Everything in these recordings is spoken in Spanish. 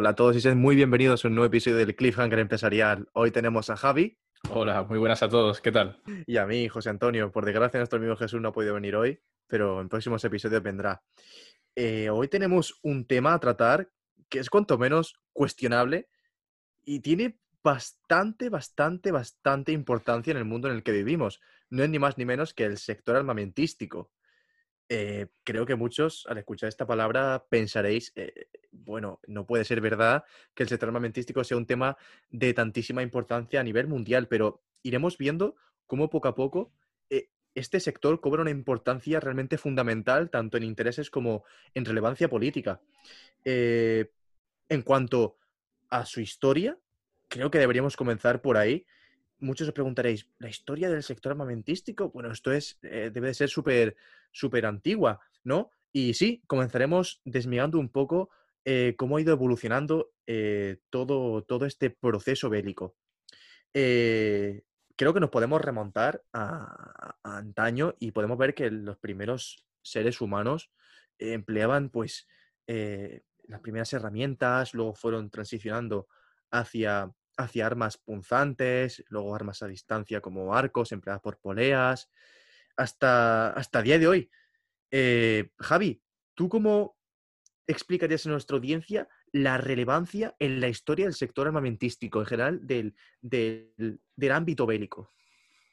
Hola a todos y sean muy bienvenidos a un nuevo episodio del Cliffhanger Empresarial. Hoy tenemos a Javi. Hola, muy buenas a todos, ¿qué tal? Y a mí, José Antonio. Por desgracia, nuestro amigo Jesús no ha podido venir hoy, pero en próximos episodios vendrá. Eh, hoy tenemos un tema a tratar que es cuanto menos cuestionable y tiene bastante, bastante, bastante importancia en el mundo en el que vivimos. No es ni más ni menos que el sector armamentístico. Eh, creo que muchos al escuchar esta palabra pensaréis, eh, bueno, no puede ser verdad que el sector armamentístico sea un tema de tantísima importancia a nivel mundial, pero iremos viendo cómo poco a poco eh, este sector cobra una importancia realmente fundamental, tanto en intereses como en relevancia política. en cuanto a su historia, creo que deberíamos comenzar por ahí. Muchos os preguntaréis, ¿la historia del sector armamentístico? Bueno, esto es, debe de ser súper súper antigua, ¿no? Y sí, comenzaremos desmigando un poco eh, cómo ha ido evolucionando eh, todo, todo este proceso bélico. Eh, creo que nos podemos remontar a, antaño y podemos ver que los primeros seres humanos empleaban pues las primeras herramientas, luego fueron transicionando hacia, hacia armas punzantes, luego armas a distancia como arcos empleadas por poleas, hasta, hasta día de hoy. Eh, Javi, ¿tú cómo explicarías a nuestra audiencia la relevancia en la historia del sector armamentístico en general del, del, ámbito bélico?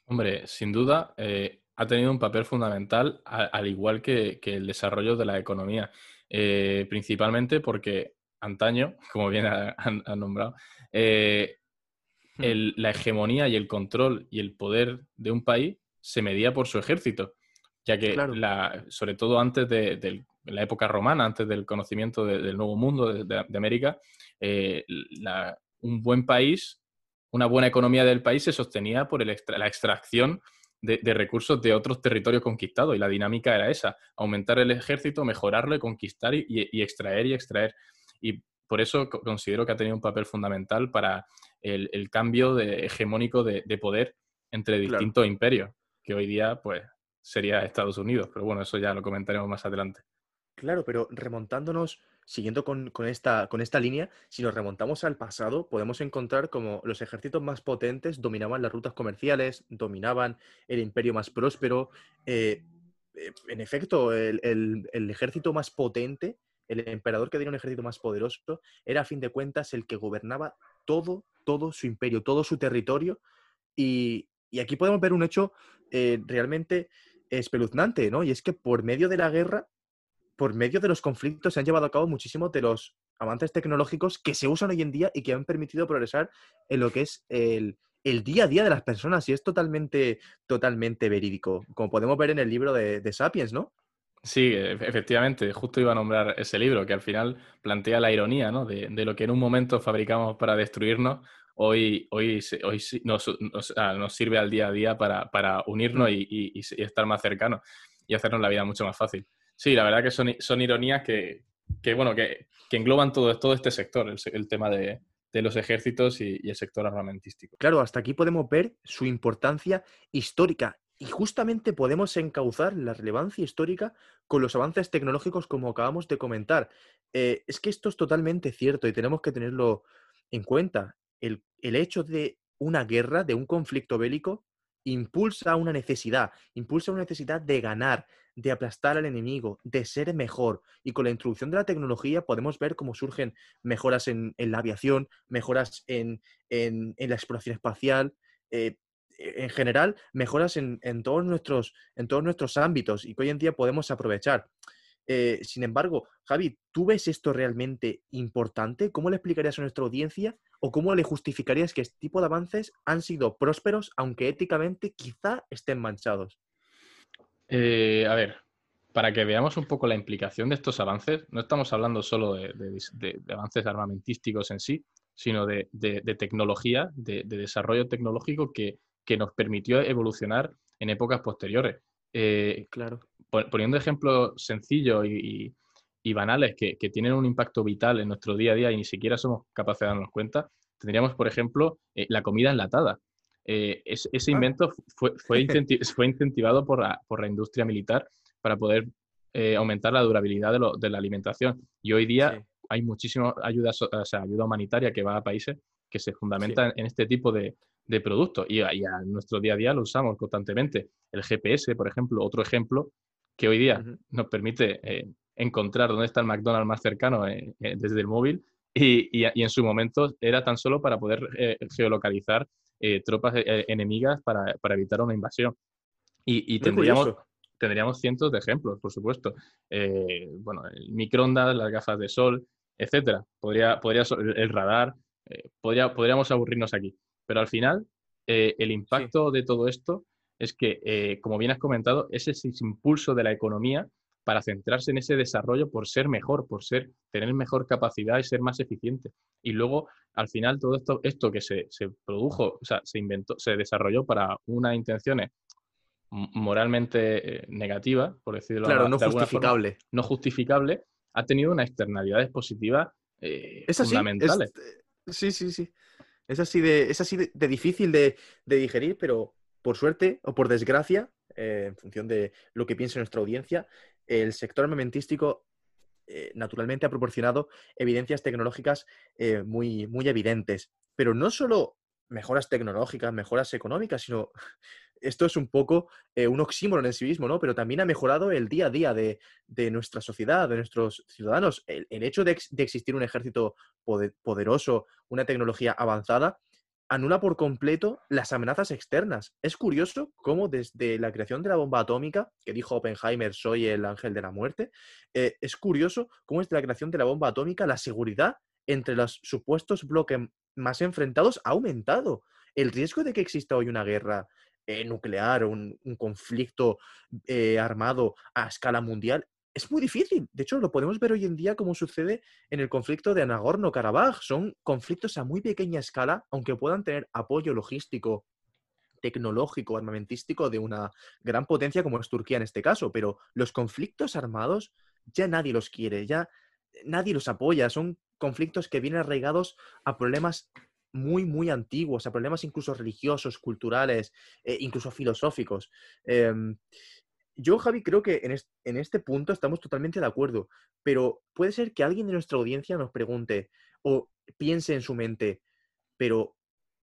Hombre, sin duda eh, ha tenido un papel fundamental, al igual que, el desarrollo de la economía, eh, principalmente porque antaño, como bien han, nombrado, la hegemonía y el control y el poder de un país se medía por su ejército, ya que sobre todo antes de, la época romana, antes del conocimiento del Nuevo Mundo de, América, eh, un buen país, una buena economía del país se sostenía por la extracción de, recursos de otros territorios conquistados y la dinámica era esa, aumentar el ejército, mejorarlo y conquistar y, extraer y extraer. Y por eso considero que ha tenido un papel fundamental para el, cambio hegemónico de, poder entre distintos imperios que hoy día pues sería Estados Unidos, pero bueno, eso ya lo comentaremos más adelante. Claro, pero remontándonos, siguiendo con, esta, con esta línea, si nos remontamos al pasado, podemos encontrar como los ejércitos más potentes dominaban las rutas comerciales, dominaban el imperio más próspero. Eh, eh, en efecto, el, el, ejército más potente, el emperador que tenía un ejército más poderoso, era a fin de cuentas el que gobernaba todo, todo su imperio, todo su territorio. Y, y aquí podemos ver un hecho eh, realmente espeluznante, ¿no? Y es que por medio de la guerra, por medio de los conflictos, se han llevado a cabo muchísimos de los avances tecnológicos que se usan hoy en día y que han permitido progresar en lo que es el, día a día de las personas. Y es totalmente, totalmente verídico, como podemos ver en el libro de, Sapiens, ¿no? Sí, e, efectivamente, justo iba a nombrar ese libro que al final plantea la ironía ¿no? de, de, lo que en un momento fabricamos para destruirnos, hoy, hoy, hoy nos, nos, sirve al día a día para, para unirnos y, y, estar más cercanos y hacernos la vida mucho más fácil. Sí, la verdad que son, son ironías que, que bueno, que, que, engloban todo, todo este sector, el, el tema de, de, los ejércitos y, y el sector armamentístico. Claro, hasta aquí podemos ver su importancia histórica y justamente podemos encauzar la relevancia histórica con los avances tecnológicos como acabamos de comentar. Eh, es que esto es totalmente cierto y tenemos que tenerlo en cuenta el, hecho de una guerra, de un conflicto bélico, impulsa una necesidad, impulsa una necesidad de ganar, de aplastar al enemigo, de ser mejor. Y con la introducción de la tecnología podemos ver cómo surgen mejoras en, la aviación, mejoras en, la exploración espacial, eh, en general, mejoras en, todos nuestros, en todos nuestros ámbitos y que hoy en día podemos aprovechar. Eh, sin embargo, Javi, ¿tú ves esto realmente importante? ¿Cómo le explicarías a nuestra audiencia o cómo le justificarías que este tipo de avances han sido prósperos, aunque éticamente quizá estén manchados? Eh, a ver, para que veamos un poco la implicación de estos avances, no estamos hablando solo de, avances armamentísticos en sí, sino de, tecnología, de, desarrollo tecnológico que, nos permitió evolucionar en épocas posteriores. Eh, claro poniendo ejemplos sencillos y, banales que, tienen un impacto vital en nuestro día a día y ni siquiera somos capaces de darnos cuenta, tendríamos, por ejemplo, eh, la comida enlatada. Eh, ese ah. invento fue, fue, incentivado por la, industria militar para poder aumentar la durabilidad de, la alimentación. Y hoy día hay muchísima ayuda, o sea, ayuda humanitaria que va a países que se fundamentan en este tipo de, productos y, a nuestro día a día lo usamos constantemente. El GPS, por ejemplo, otro ejemplo que hoy día nos permite eh, encontrar dónde está el McDonald's más cercano eh, desde el móvil y, en su momento era tan solo para poder geolocalizar tropas enemigas para, evitar una invasión. Y, tendríamos, tendríamos cientos de ejemplos, por supuesto. Eh, bueno, el microondas, las gafas de sol, etcétera. Podría, podría, el radar, eh, podría, podríamos aburrirnos aquí. Pero al final, eh, el impacto de todo esto es que, como bien has comentado, es ese impulso de la economía para centrarse en ese desarrollo por ser mejor, por ser, tener mejor capacidad y ser más eficiente. Y luego, al final, todo esto, esto que se, se produjo, o sea, se inventó, se desarrolló para unas intenciones moralmente eh, negativa, por decirlo claro, no justificable. no justificable, ha tenido unas externalidades positivas eh, fundamentales. sí, sí, sí. Es así de, es así de, difícil de, digerir, pero por suerte o por desgracia, eh, en función de lo que piense nuestra audiencia, el sector armamentístico naturalmente ha proporcionado evidencias tecnológicas muy, muy evidentes. Pero no solo mejoras tecnológicas, mejoras económicas, sino esto es un poco eh, un oxímoron en sí mismo, ¿no? Pero también ha mejorado el día a día de, nuestra sociedad, de nuestros ciudadanos. El, hecho de, existir un ejército poderoso, una tecnología avanzada, anula por completo las amenazas externas. Es curioso cómo desde la creación de la bomba atómica, que dijo Oppenheimer, soy el ángel de la muerte, eh, es curioso cómo desde la creación de la bomba atómica la seguridad entre los supuestos bloques más enfrentados ha aumentado. El riesgo de que exista hoy una guerra eh, nuclear o un, conflicto eh, armado a escala mundial es muy difícil. De hecho, lo podemos ver hoy en día como sucede en el conflicto de Nagorno-Karabaj. Son conflictos a muy pequeña escala, aunque puedan tener apoyo logístico, tecnológico, armamentístico de una gran potencia como es Turquía en este caso. Pero los conflictos armados ya nadie los quiere, ya nadie los apoya. Son conflictos que vienen arraigados a problemas muy, muy antiguos, a problemas incluso religiosos, culturales, eh, incluso filosóficos. Em, yo, Javi, creo que en, este punto estamos totalmente de acuerdo, pero puede ser que alguien de nuestra audiencia nos pregunte o piense en su mente, pero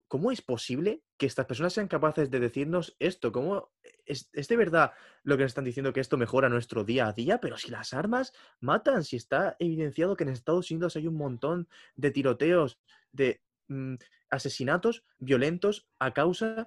¿cómo es posible que estas personas sean capaces de decirnos esto? ¿Cómo es, de verdad lo que nos están diciendo que esto mejora nuestro día a día? Pero si las armas matan, si está evidenciado que en Estados Unidos hay un montón de tiroteos, de Mm, asesinatos violentos a causa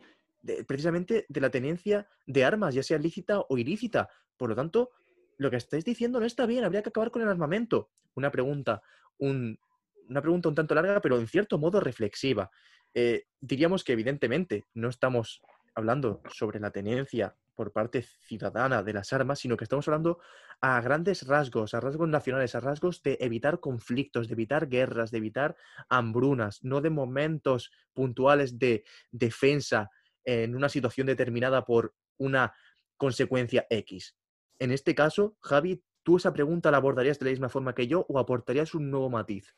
precisamente de la tenencia de armas, ya sea lícita o ilícita. Por lo tanto, lo que estáis diciendo no está bien, habría que acabar con el armamento. Una pregunta, una pregunta un tanto larga, pero en cierto modo reflexiva. Eh, diríamos que evidentemente no estamos hablando sobre la tenencia por parte ciudadana de las armas, sino que estamos hablando a grandes rasgos, a rasgos nacionales, a rasgos de evitar conflictos, de evitar guerras, de evitar hambrunas, no de momentos puntuales de defensa en una situación determinada por una consecuencia X. En este caso, Javi, ¿tú esa pregunta la abordarías de la misma forma que yo o aportarías un nuevo matiz?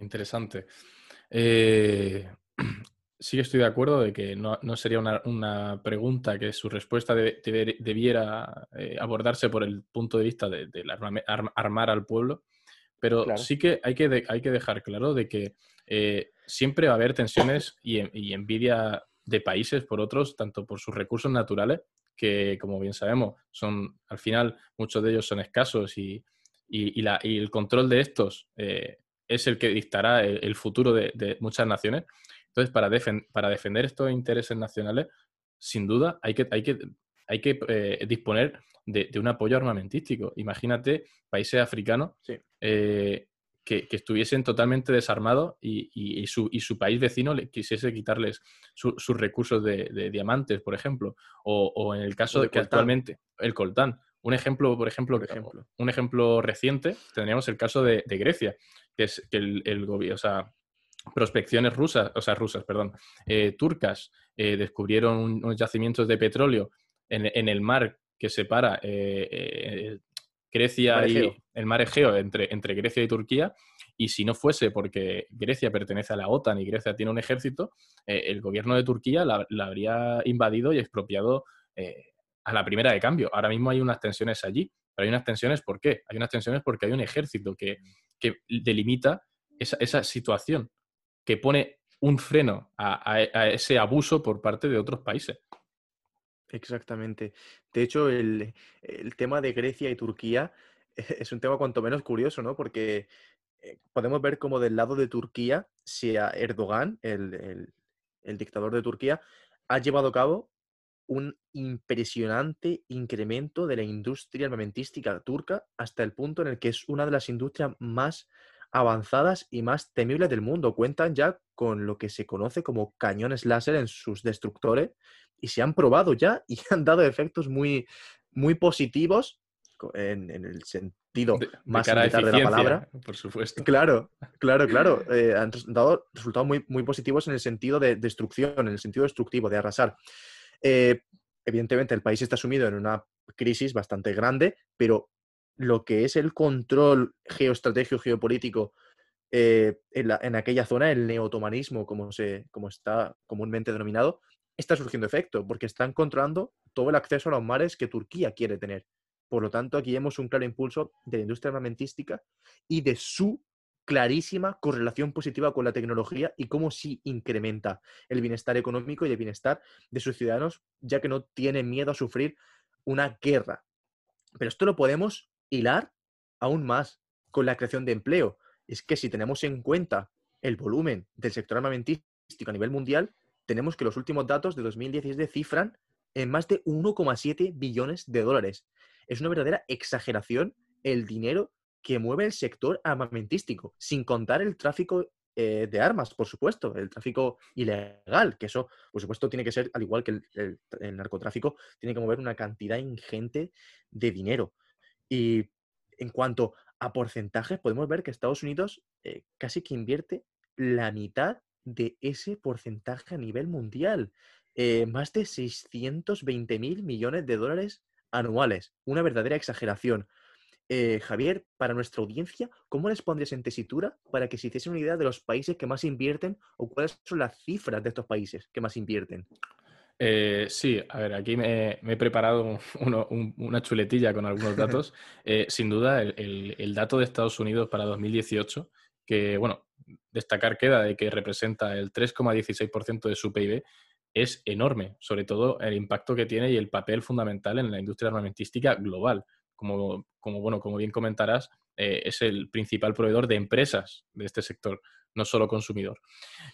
Interesante. Eh, sí estoy de acuerdo de que no, sería una, pregunta que su respuesta debiera eh, abordarse por el punto de vista de, armar al pueblo, pero sí que hay, que hay que dejar claro de que eh, siempre va a haber tensiones y, envidia de países por otros, tanto por sus recursos naturales, que como bien sabemos, son al final muchos de ellos son escasos y, el control de estos eh, es el que dictará el, futuro de muchas naciones entonces, para, para defender estos intereses nacionales, sin duda, hay que, hay que, hay que eh, disponer de, un apoyo armamentístico. Imagínate países africanos eh, que, estuviesen totalmente desarmados y, su, país vecino le quisiese quitarles sus recursos de, diamantes, por ejemplo, o, en el caso de, que actualmente el coltán. Un ejemplo, por ejemplo, un ejemplo reciente, tendríamos el caso de, Grecia, que es que el, el gobierno, o sea, prospecciones rusas, o sea, rusas, perdón, eh, turcas, eh, descubrieron unos yacimientos de petróleo en, el mar que separa eh, Grecia y el mar Egeo entre, entre Grecia y Turquía. Y si no fuese porque Grecia pertenece a la OTAN y Grecia tiene un ejército, el gobierno de Turquía la, habría invadido y expropiado a la primera de cambio. Ahora mismo hay unas tensiones allí, pero hay unas tensiones, ¿por qué? Hay unas tensiones porque hay un ejército que, que delimita esa, situación, que pone un freno a, ese abuso por parte de otros países. Exactamente. De hecho, el, el, tema de Grecia y Turquía es un tema cuanto menos curioso, ¿no? Porque eh, podemos ver como del lado de Turquía, si a Erdogan, el, el dictador de Turquía, ha llevado a cabo un impresionante incremento de la industria armamentística turca hasta el punto en el que es una de las industrias más avanzadas y más temibles del mundo. Cuentan ya con lo que se conoce como cañones láser en sus destructores y se han probado ya y han dado efectos muy, muy positivos en, en el sentido más de, de la palabra. Por supuesto. Claro, claro, claro. Eh, han dado resultados muy, muy positivos en el sentido de destrucción, en el sentido destructivo, de arrasar. Eh, evidentemente, el país está sumido en una crisis bastante grande, pero lo que es el control geoestratégico geopolítico eh, en, la, en, aquella zona, el neotomanismo, como, se, como está comúnmente denominado, está surgiendo efecto, porque están controlando todo el acceso a los mares que Turquía quiere tener. Por lo tanto, aquí vemos un claro impulso de la industria armamentística y de su clarísima correlación positiva con la tecnología y cómo sí incrementa el bienestar económico y el bienestar de sus ciudadanos, ya que no tienen miedo a sufrir una guerra. Pero esto lo podemos hilar aún más con la creación de empleo. Es que si tenemos en cuenta el volumen del sector armamentístico a nivel mundial, tenemos que los últimos datos de 2016 cifran en más de 1,7 billones de dólares. Es una verdadera exageración el dinero que mueve el sector armamentístico, sin contar el tráfico eh, de armas, por supuesto, el tráfico ilegal, que eso, por supuesto, tiene que ser, al igual que el, narcotráfico, tiene que mover una cantidad ingente de dinero. Y en cuanto a porcentajes, podemos ver que Estados Unidos eh, casi que invierte la mitad de ese porcentaje a nivel mundial. Eh, más de 620 mil millones de dólares anuales. Una verdadera exageración. Eh, Javier, para nuestra audiencia, ¿cómo les pondrías en tesitura para que se hiciesen una idea de los países que más invierten o cuáles son las cifras de estos países que más invierten? Eh, sí, a ver, aquí me, me he preparado uno, un, una chuletilla con algunos datos. Eh, sin duda, el, el, el, dato de Estados Unidos para 2018, que, bueno, destacar queda de que representa el 3,16% de su PIB, es enorme, sobre todo el impacto que tiene y el papel fundamental en la industria armamentística global como, como, bueno, como bien comentarás, eh, es el principal proveedor de empresas de este sector, no solo consumidor.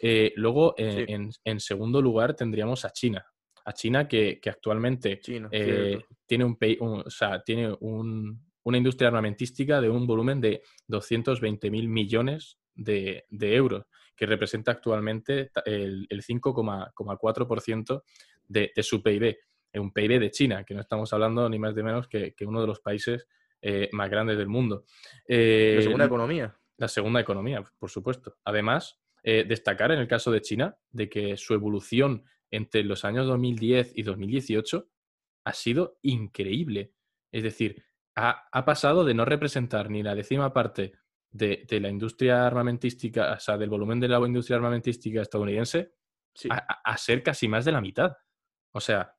Eh, luego, eh, sí. en, en, segundo lugar, tendríamos a China. A China que, que actualmente China, eh, tiene, un, un, o sea, tiene un, una industria armamentística de un volumen de 220 mil millones de, de, euros, que representa actualmente el, el 5,4% de, de su PIB un PIB de China, que no estamos hablando ni más ni menos que, que uno de los países eh, más grandes del mundo. Eh, la segunda economía. La segunda economía, por supuesto. Además, eh, destacar en el caso de China de que su evolución entre los años 2010 y 2018 ha sido increíble. Es decir, ha, ha pasado de no representar ni la décima parte de, de, la industria armamentística, o sea, del volumen de la industria armamentística estadounidense, sí. a, a, ser casi más de la mitad. O sea,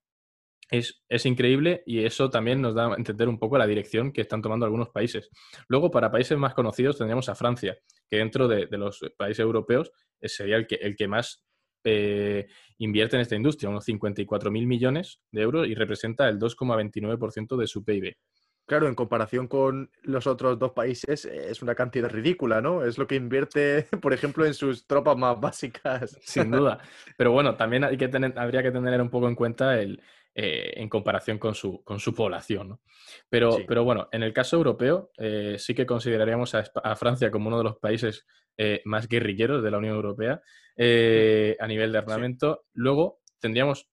es, es, increíble y eso también nos da a entender un poco la dirección que están tomando algunos países. Luego, para países más conocidos, tendríamos a Francia, que dentro de, de los países europeos eh, sería el que, el que más eh, invierte en esta industria, unos 54 mil millones de euros y representa el 2,29% de su PIB. Claro, en comparación con los otros dos países es una cantidad ridícula, ¿no? Es lo que invierte, por ejemplo, en sus tropas más básicas. Sin duda. Pero bueno, también hay que tener, habría que tener un poco en cuenta el, eh, en comparación con su, con su población. ¿no? Pero, sí. pero bueno, en el caso europeo eh, sí que consideraríamos a, a, Francia como uno de los países eh, más guerrilleros de la Unión Europea a nivel de armamento. Sí. Luego tendríamos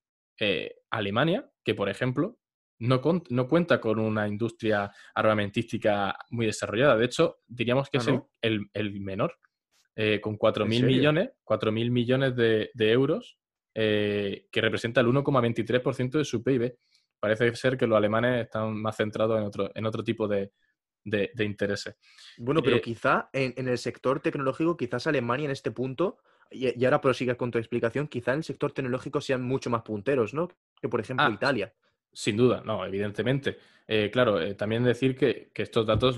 Alemania, que por ejemplo no, no, cuenta con una industria armamentística muy desarrollada. De hecho, diríamos que ah, es ¿no? el, el, el, menor, con 4.000 millones, 4 millones de, de euros eh, que representa el 1,23% de su PIB. Parece ser que los alemanes están más centrados en otro, en otro tipo de, de, de intereses. Bueno, pero eh, quizá en, en, el sector tecnológico, quizás Alemania en este punto, y, y ahora prosiga con tu explicación, quizá en el sector tecnológico sean mucho más punteros, ¿no? Que por ejemplo ah, Italia. Sin duda, no, evidentemente. Eh, claro, eh, también decir que, estos datos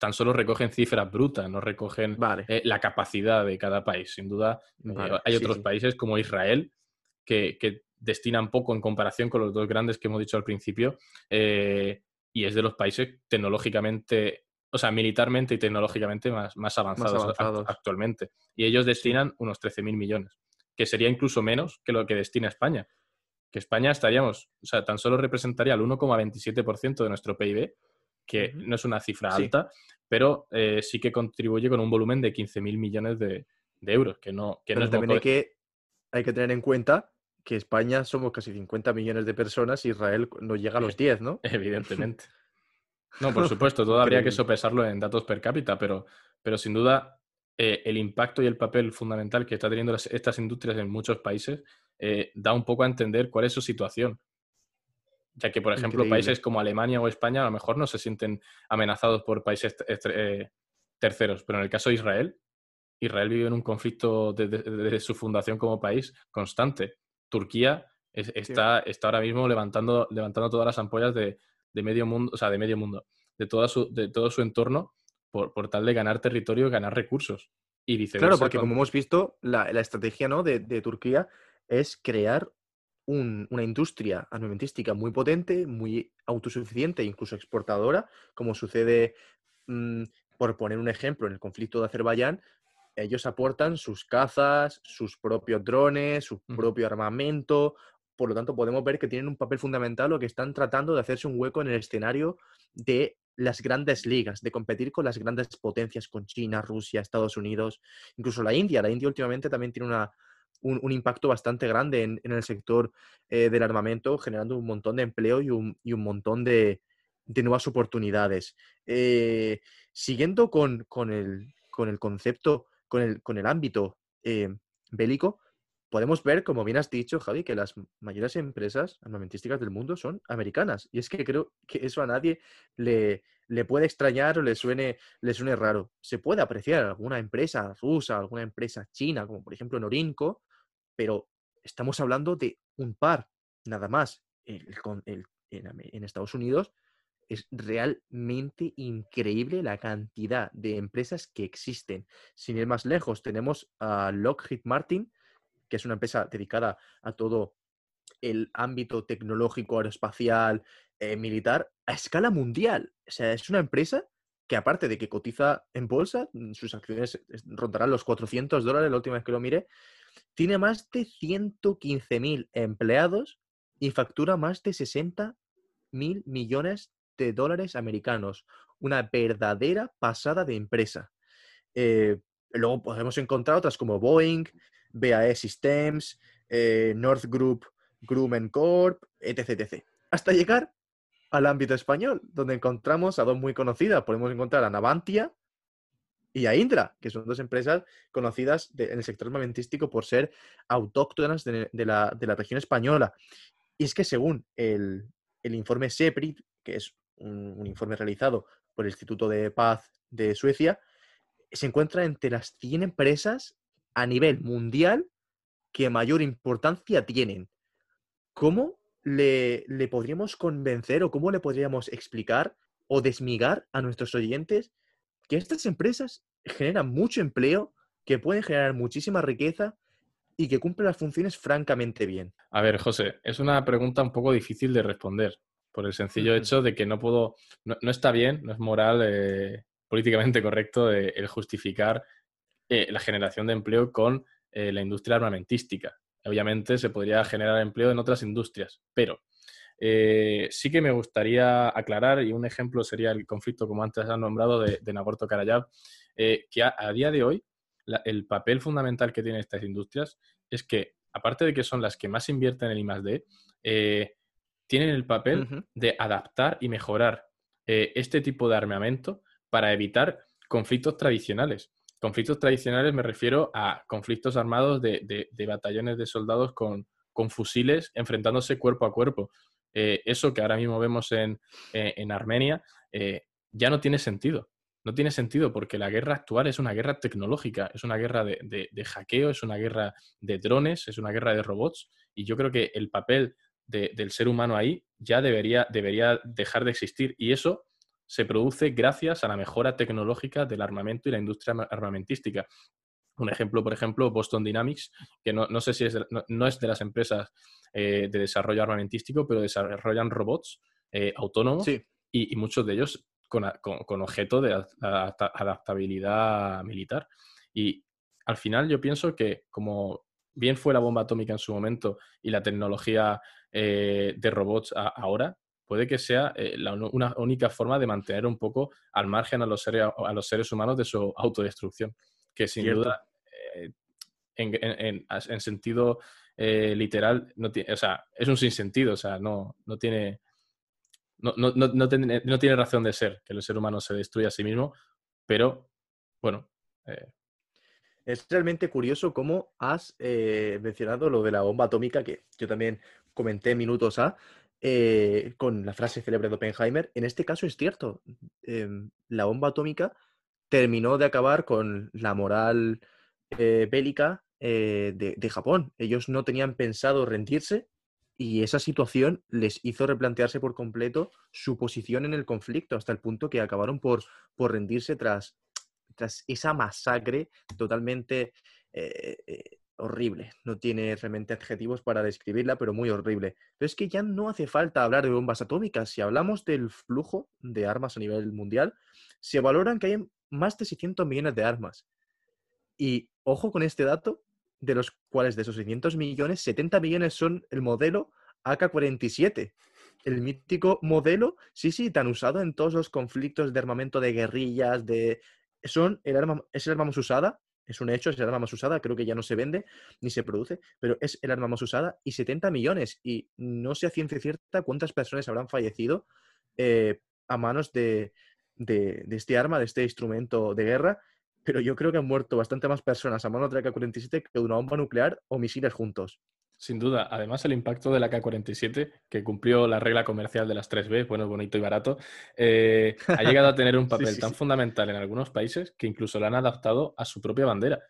tan solo recogen cifras brutas, no recogen eh, la capacidad de cada país. Sin duda, hay otros países como Israel que, destinan poco en comparación con los dos grandes que hemos dicho al principio y es de los países tecnológicamente, o sea, militarmente y tecnológicamente más, más, avanzados, actualmente. Y ellos destinan unos 13.000 millones, que sería incluso menos que lo que destina España que España estaríamos, o sea, tan solo representaría el 1,27% de nuestro PIB, que no es una cifra alta, pero eh, sí que contribuye con un volumen de 15.000 millones de, euros, que no, que no es también hay que, hay que tener en cuenta que España somos casi 50 millones de personas y Israel no llega a los 10, ¿no? Evidentemente. No, por supuesto, todo habría que sopesarlo en datos per cápita, pero, pero sin duda eh, el impacto y el papel fundamental que está teniendo estas industrias en muchos países eh, da un poco a entender cuál es su situación. Ya que, por ejemplo, países como Alemania o España a lo mejor no se sienten amenazados por países eh, terceros, pero en el caso de Israel, Israel vive en un conflicto desde, su fundación como país constante. Turquía está, está, ahora mismo levantando, levantando todas las ampollas de, medio mundo, o sea, de medio mundo, de, toda su, de todo su entorno por, por, tal de ganar territorio y ganar recursos. Y viceversa. Claro, porque como hemos visto, la, estrategia ¿no? de, Turquía es crear una industria armamentística muy potente, muy autosuficiente, incluso exportadora, como sucede, mm, por poner un ejemplo, en el conflicto de Azerbaiyán, ellos aportan sus cazas, sus propios drones, su propio armamento. Por lo tanto, podemos ver que tienen un papel fundamental o que están tratando de hacerse un hueco en el escenario de las grandes ligas, de competir con las grandes potencias, con China, Rusia, Estados Unidos, incluso la India. La India últimamente también tiene una, un, impacto bastante grande en, el sector eh, del armamento, generando un montón de empleo y un, montón de, nuevas oportunidades. Eh, siguiendo con, el, concepto, con el, con el ámbito eh, bélico, podemos ver, como bien has dicho, Javi, que las mayores empresas armamentísticas del mundo son americanas. Y es que creo que eso a nadie le, le puede extrañar o le suene, le suene raro. Se puede apreciar alguna empresa rusa, alguna empresa china, como por ejemplo Norinco, pero estamos hablando de un par, nada más. en Estados Unidos es realmente increíble la cantidad de empresas que existen. Sin ir más lejos, tenemos a Lockheed Martin, que es una empresa dedicada a todo el ámbito tecnológico, aeroespacial, eh, militar, a escala mundial. O sea, es una empresa que aparte de que cotiza en bolsa, mm, sus acciones rondarán los 400 dólares la última vez que lo miré, tiene más de 115.000 empleados y factura más de 60 mil millones de dólares americanos. Una verdadera pasada de empresa. Eh, luego podemos encontrar otras como Boeing, BAE Systems, eh, North Group, Grumman Corp, etc. Hasta llegar al ámbito español, donde encontramos a dos muy conocidas. Podemos encontrar a Navantia y a Indra, que son dos empresas conocidas en el sector armamentístico por ser autóctonas de, la, región española. Y es que según el, informe SEPRI, que es un, informe realizado por el Instituto de Paz de Suecia, se encuentra entre las 100 empresas a nivel mundial que mayor importancia tienen. ¿Cómo le, le, podríamos convencer o cómo le podríamos explicar o desmigar a nuestros oyentes que estas empresas generan mucho empleo, que pueden generar muchísima riqueza y que cumplen las funciones francamente bien? A ver, José, es una pregunta un poco difícil de responder por el sencillo hecho de que no puedo, no, está bien, no es moral, eh, políticamente correcto el justificar eh, la generación de empleo con eh, la industria armamentística. Obviamente se podría generar empleo en otras industrias, pero eh, sí que me gustaría aclarar, y un ejemplo sería el conflicto, como antes han nombrado, de, de Nagorno-Karabaj, que a, día de hoy el papel fundamental que tienen estas industrias es que, aparte de que son las que más invierten en el I+.D., tienen el papel de adaptar y mejorar este tipo de armamento para evitar conflictos tradicionales. Conflictos tradicionales me refiero a conflictos armados de, batallones de soldados con, fusiles enfrentándose cuerpo a cuerpo. Eh, eso que ahora mismo vemos en, eh, Armenia eh, ya no tiene sentido. No tiene sentido porque la guerra actual es una guerra tecnológica, es una guerra de, hackeo, es una guerra de drones, es una guerra de robots. Y yo creo que el papel del ser humano ahí ya debería, debería dejar de existir. Y eso se produce gracias a la mejora tecnológica del armamento y la industria armamentística. Un ejemplo, por ejemplo, Boston Dynamics, que no, sé si es de, no, es de las empresas eh, de desarrollo armamentístico, pero desarrollan robots eh, autónomos y, muchos de ellos con, objeto de adaptabilidad militar. Y al final yo pienso que como bien fue la bomba atómica en su momento y la tecnología eh, de robots ahora, puede que sea una única forma de mantener un poco al margen a los seres, a los seres humanos de su autodestrucción, que sin duda en, sentido eh, literal, no tiene, o sea, es un sinsentido, o sea, no, no tiene... No, no, no, tiene, no tiene razón de ser que el ser humano se destruya a sí mismo, pero bueno. Eh. Es realmente curioso cómo has eh, mencionado lo de la bomba atómica, que yo también comenté minutos a, con la frase célebre de Oppenheimer. En este caso es cierto, em, la bomba atómica terminó de acabar con la moral eh, bélica eh, de, Japón. Ellos no tenían pensado rendirse y esa situación les hizo replantearse por completo su posición en el conflicto, hasta el punto que acabaron por, por rendirse tras, tras esa masacre totalmente eh, horrible. No tiene realmente adjetivos para describirla, pero muy horrible. Pero es que ya no hace falta hablar de bombas atómicas. Si hablamos del flujo de armas a nivel mundial, se valoran que hay más de 600 millones de armas. Y ojo con este dato, de los cuales de esos 600 millones, 70 millones son el modelo AK-47. El mítico modelo, sí, sí, tan usado en todos los conflictos de armamento de guerrillas, de... Son el arma, es el arma más usada, es un hecho, es el arma más usada, creo que ya no se vende ni se produce, pero es el arma más usada y 70 millones. Y no sé a ciencia cierta cuántas personas habrán fallecido eh, a manos de, de, este arma, de este instrumento de guerra, pero yo creo que han muerto bastante más personas a mano de la K-47 que de una bomba nuclear o misiles juntos. Sin duda. Además, el impacto de la K-47, que cumplió la regla comercial de las 3B, bueno, bonito y barato, eh, ha llegado a tener un papel tan fundamental en algunos países que incluso la han adaptado a su propia bandera.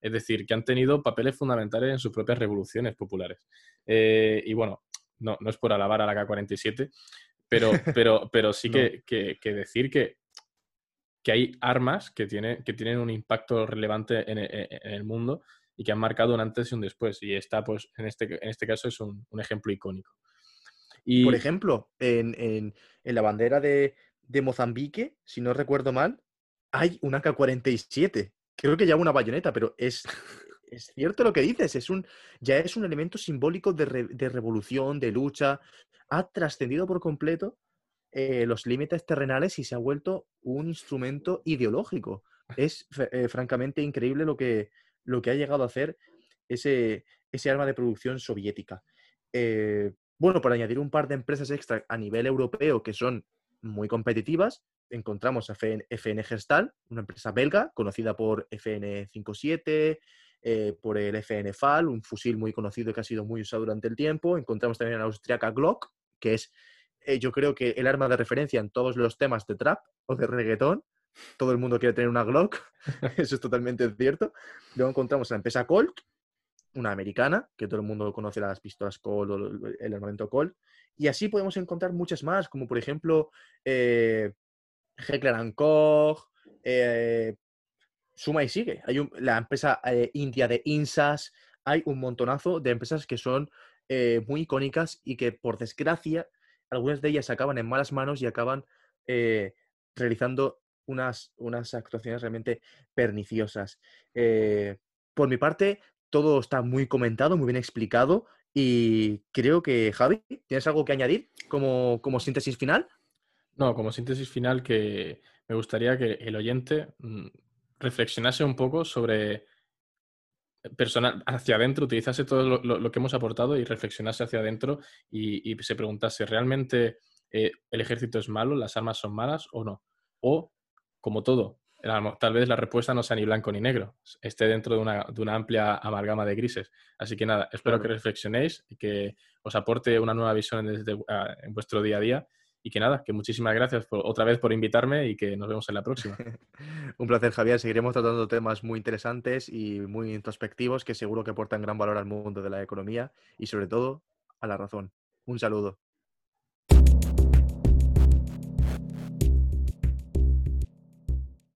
Es decir, que han tenido papeles fundamentales en sus propias revoluciones populares. Eh, y bueno, no, no es por alabar a la K-47, pero, pero, pero sí que, que, decir que que hay armas que, tiene, que tienen un impacto relevante en, en, el mundo y que han marcado un antes y un después. Y esta, pues, en este, en este caso es un, un ejemplo icónico. Y... Por ejemplo, en, en, en la bandera de, de, Mozambique, si no recuerdo mal, hay un AK-47. Creo que ya una bayoneta, pero es, es cierto lo que dices. Es un, ya es un elemento simbólico de, de revolución, de lucha. Ha trascendido por completo eh, los límites terrenales y se ha vuelto un instrumento ideológico. Es eh, francamente increíble lo que, lo que ha llegado a hacer ese, ese arma de producción soviética. Eh, bueno, para añadir un par de empresas extra a nivel europeo que son muy competitivas, encontramos a FN, Gestal, una empresa belga conocida por FN57, por el FN FAL, un fusil muy conocido que ha sido muy usado durante el tiempo. Encontramos también a la austriaca Glock, que es eh, yo creo que el arma de referencia en todos los temas de trap o de reggaetón. Todo el mundo quiere tener una Glock, eso es totalmente cierto. Luego encontramos a la empresa Colt, una americana, que todo el mundo conoce las pistolas Colt o el armamento Colt. Y así podemos encontrar muchas más, como por ejemplo eh, Heckler Koch, eh, suma y sigue. Hay la empresa eh, india de Insas, hay un montonazo de empresas que son muy icónicas y que por desgracia algunas de ellas acaban en malas manos y acaban eh, realizando unas, unas actuaciones realmente perniciosas. Eh, por mi parte, todo está muy comentado, muy bien explicado y creo que, Javi, ¿tienes algo que añadir como, como síntesis final? No, como síntesis final que me gustaría que el oyente mm, reflexionase un poco sobre personal hacia adentro, utilizase todo lo, que hemos aportado y reflexionase hacia adentro y, se preguntase, ¿realmente eh, el ejército es malo, las armas son malas o no? O, como todo, tal vez la respuesta no sea ni blanco ni negro, esté dentro de una, amplia amalgama de grises. Así que nada, espero que reflexionéis y que os aporte una nueva visión ah, en vuestro día a día y que nada, que muchísimas gracias otra vez por invitarme y que nos vemos en la próxima. Un placer, Javier. Seguiremos tratando temas muy interesantes y muy introspectivos que seguro que aportan gran valor al mundo de la economía y sobre todo a la razón. Un saludo.